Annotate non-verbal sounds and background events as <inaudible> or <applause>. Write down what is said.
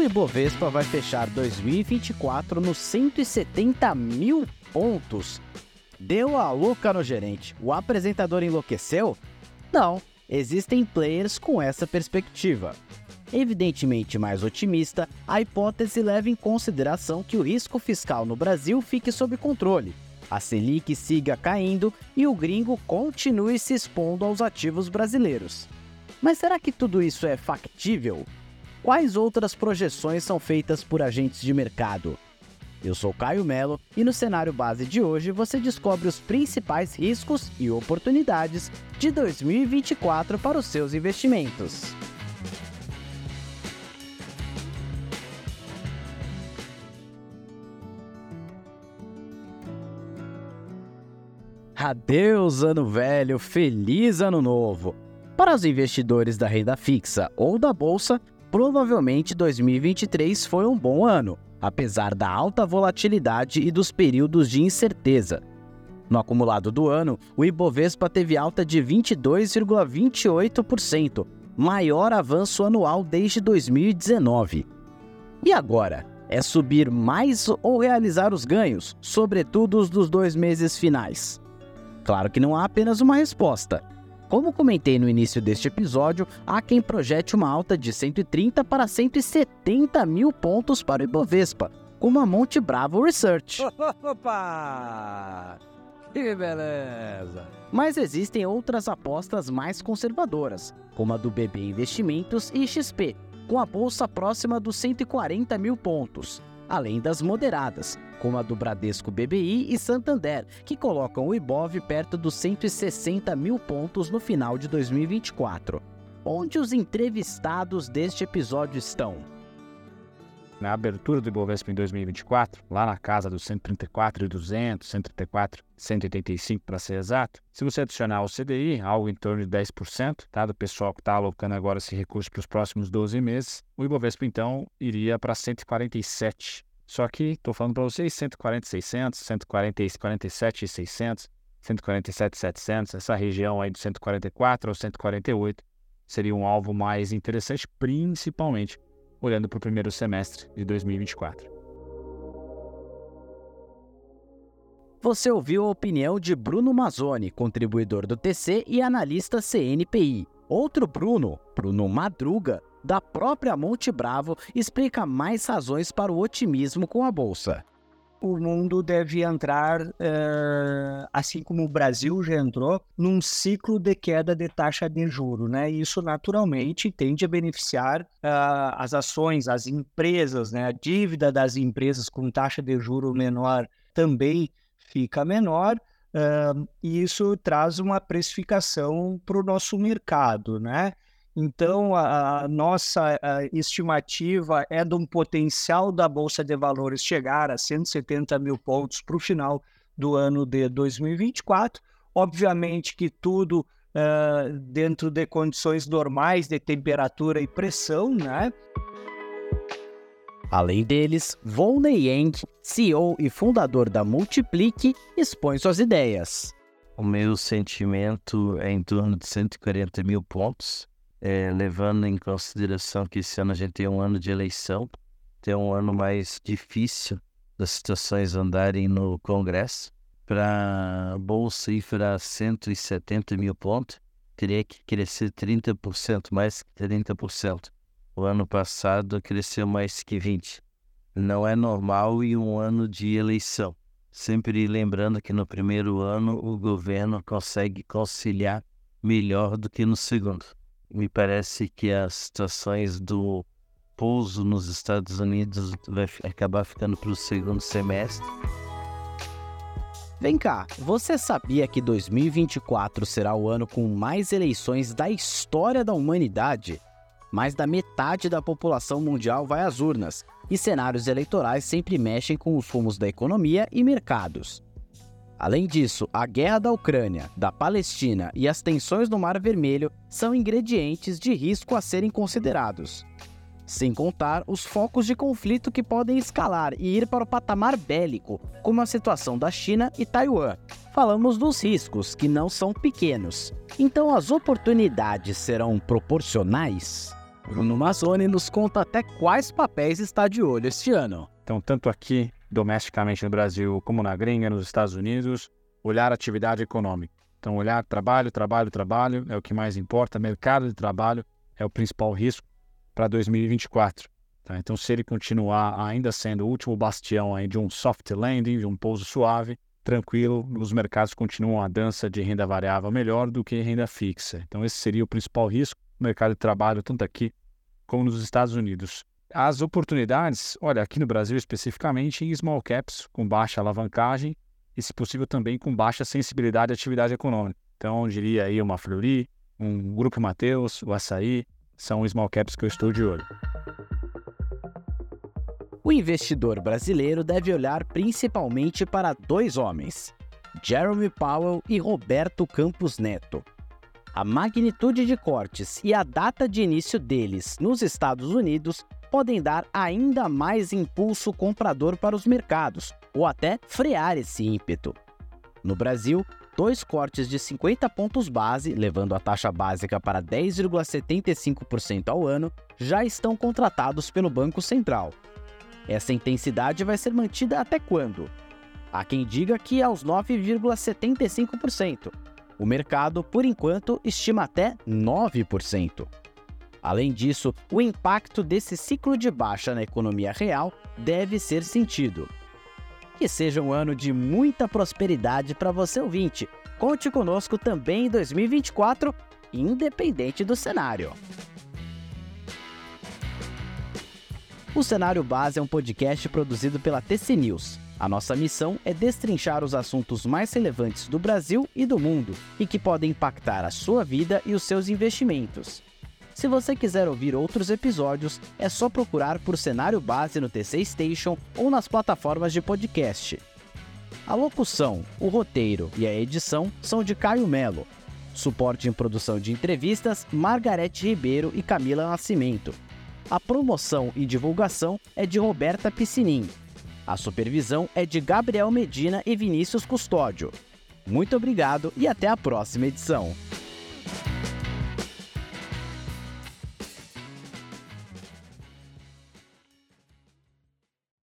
o Ibovespa vai fechar 2024 nos 170 mil pontos. Deu a louca no gerente. O apresentador enlouqueceu? Não, existem players com essa perspectiva. Evidentemente mais otimista, a hipótese leva em consideração que o risco fiscal no Brasil fique sob controle, a Selic siga caindo e o gringo continue se expondo aos ativos brasileiros. Mas será que tudo isso é factível? Quais outras projeções são feitas por agentes de mercado? Eu sou Caio Melo e no cenário base de hoje você descobre os principais riscos e oportunidades de 2024 para os seus investimentos. Adeus, ano velho, feliz ano novo! Para os investidores da renda fixa ou da bolsa, provavelmente 2023 foi um bom ano, apesar da alta volatilidade e dos períodos de incerteza. No acumulado do ano, o Ibovespa teve alta de 22,28%, maior avanço anual desde 2019. E agora? É subir mais ou realizar os ganhos, sobretudo os dos dois meses finais? Claro que não há apenas uma resposta. Como comentei no início deste episódio, há quem projete uma alta de 130 para 170 mil pontos para o Ibovespa, como a Monte Bravo Research. <laughs> Opa! Que beleza! Mas existem outras apostas mais conservadoras, como a do BB Investimentos e XP, com a bolsa próxima dos 140 mil pontos, além das moderadas, como a do Bradesco BBI e Santander, que colocam o Ibov perto dos 160 mil pontos no final de 2024. Onde os entrevistados deste episódio estão? Na abertura do Ibovespa em 2024, lá na casa dos 134,200, 134, 185 para ser exato, se você adicionar o CDI, algo em torno de 10%, tá, do pessoal que está alocando agora esse recurso para os próximos 12 meses, o Ibovespa então iria para 147 só que estou falando para vocês 140, 600, 140, 47, 600, 147, 700, essa região aí de 144 ou 148 seria um alvo mais interessante, principalmente olhando para o primeiro semestre de 2024. Você ouviu a opinião de Bruno Mazzoni, contribuidor do TC e analista CNPI. Outro Bruno, Bruno Madruga, da própria Monte Bravo, explica mais razões para o otimismo com a bolsa. O mundo deve entrar, é, assim como o Brasil já entrou, num ciclo de queda de taxa de juro, né? E isso naturalmente tende a beneficiar uh, as ações, as empresas, né? A dívida das empresas com taxa de juro menor também fica menor. Uh, e isso traz uma precificação para o nosso mercado, né? Então, a, a nossa a estimativa é de um potencial da Bolsa de Valores chegar a 170 mil pontos para o final do ano de 2024. Obviamente que tudo uh, dentro de condições normais de temperatura e pressão, né? Além deles, Volney Yang, CEO e fundador da Multiplique, expõe suas ideias. O meu sentimento é em torno de 140 mil pontos é, levando em consideração que esse ano a gente tem um ano de eleição, tem um ano mais difícil das situações andarem no Congresso. Para a Bolsa ir para 170 mil pontos, teria que crescer 30%, mais que 30%. O ano passado cresceu mais que 20%. Não é normal em um ano de eleição. Sempre lembrando que no primeiro ano o governo consegue conciliar melhor do que no segundo me parece que as situações do pouso nos Estados Unidos vai acabar ficando para o segundo semestre. Vem cá, você sabia que 2024 será o ano com mais eleições da história da humanidade? Mais da metade da população mundial vai às urnas, e cenários eleitorais sempre mexem com os rumos da economia e mercados. Além disso, a guerra da Ucrânia, da Palestina e as tensões no Mar Vermelho são ingredientes de risco a serem considerados. Sem contar os focos de conflito que podem escalar e ir para o patamar bélico, como a situação da China e Taiwan. Falamos dos riscos, que não são pequenos. Então as oportunidades serão proporcionais? Bruno Mazzoni nos conta até quais papéis está de olho este ano. Então, tanto aqui, domesticamente no Brasil, como na gringa, nos Estados Unidos, olhar atividade econômica. Então, olhar trabalho, trabalho, trabalho é o que mais importa, mercado de trabalho é o principal risco para 2024. Tá? Então, se ele continuar ainda sendo o último bastião aí de um soft landing, de um pouso suave, tranquilo, os mercados continuam a dança de renda variável melhor do que renda fixa. Então, esse seria o principal risco no mercado de trabalho, tanto aqui como nos Estados Unidos. As oportunidades, olha, aqui no Brasil especificamente, em small caps, com baixa alavancagem e, se possível, também com baixa sensibilidade à atividade econômica. Então, diria aí uma Fleury, um Grupo Mateus, o Açaí, são small caps que eu estou de olho. O investidor brasileiro deve olhar principalmente para dois homens, Jeremy Powell e Roberto Campos Neto, a magnitude de cortes e a data de início deles nos Estados Unidos podem dar ainda mais impulso comprador para os mercados, ou até frear esse ímpeto. No Brasil, dois cortes de 50 pontos base, levando a taxa básica para 10,75% ao ano, já estão contratados pelo Banco Central. Essa intensidade vai ser mantida até quando? Há quem diga que aos 9,75%, o mercado, por enquanto, estima até 9%. Além disso, o impacto desse ciclo de baixa na economia real deve ser sentido. Que seja um ano de muita prosperidade para você ouvinte. Conte conosco também em 2024, independente do cenário. O Cenário Base é um podcast produzido pela TC News. A nossa missão é destrinchar os assuntos mais relevantes do Brasil e do mundo e que podem impactar a sua vida e os seus investimentos. Se você quiser ouvir outros episódios, é só procurar por Cenário Base no TC Station ou nas plataformas de podcast. A locução, o roteiro e a edição são de Caio Melo. Suporte em produção de entrevistas, Margarete Ribeiro e Camila Nascimento. A promoção e divulgação é de Roberta Piscinin. A supervisão é de Gabriel Medina e Vinícius Custódio. Muito obrigado e até a próxima edição.